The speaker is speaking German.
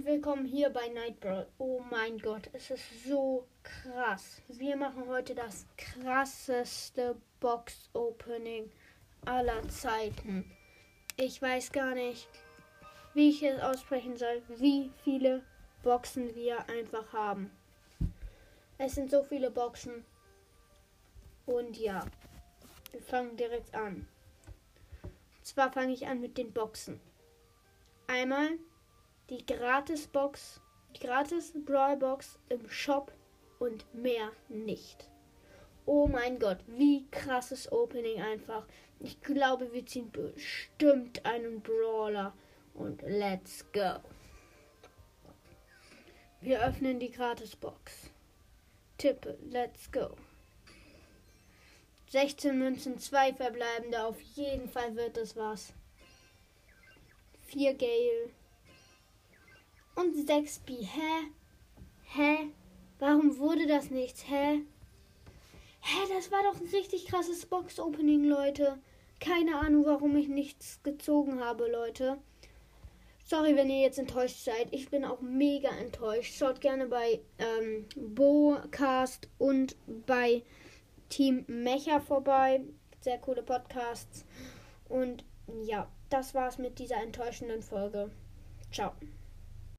willkommen hier bei Nightbrawl. Oh mein Gott, es ist so krass. Wir machen heute das krasseste Box-Opening aller Zeiten. Ich weiß gar nicht, wie ich es aussprechen soll, wie viele Boxen wir einfach haben. Es sind so viele Boxen. Und ja, wir fangen direkt an. Und zwar fange ich an mit den Boxen. Einmal die Gratis-Box, die Gratis-Brawl-Box im Shop und mehr nicht. Oh mein Gott, wie krasses Opening einfach. Ich glaube, wir ziehen bestimmt einen Brawler. Und let's go. Wir öffnen die Gratis-Box. Tippe, let's go. 16 Münzen, 2 verbleibende. Auf jeden Fall wird es was. 4 Gale. Und 6 B. Hä? Hä? Warum wurde das nichts? Hä? Hä, das war doch ein richtig krasses Box-Opening, Leute. Keine Ahnung, warum ich nichts gezogen habe, Leute. Sorry, wenn ihr jetzt enttäuscht seid. Ich bin auch mega enttäuscht. Schaut gerne bei ähm, Bocast und bei Team Mecha vorbei. Sehr coole Podcasts. Und ja, das war's mit dieser enttäuschenden Folge. Ciao.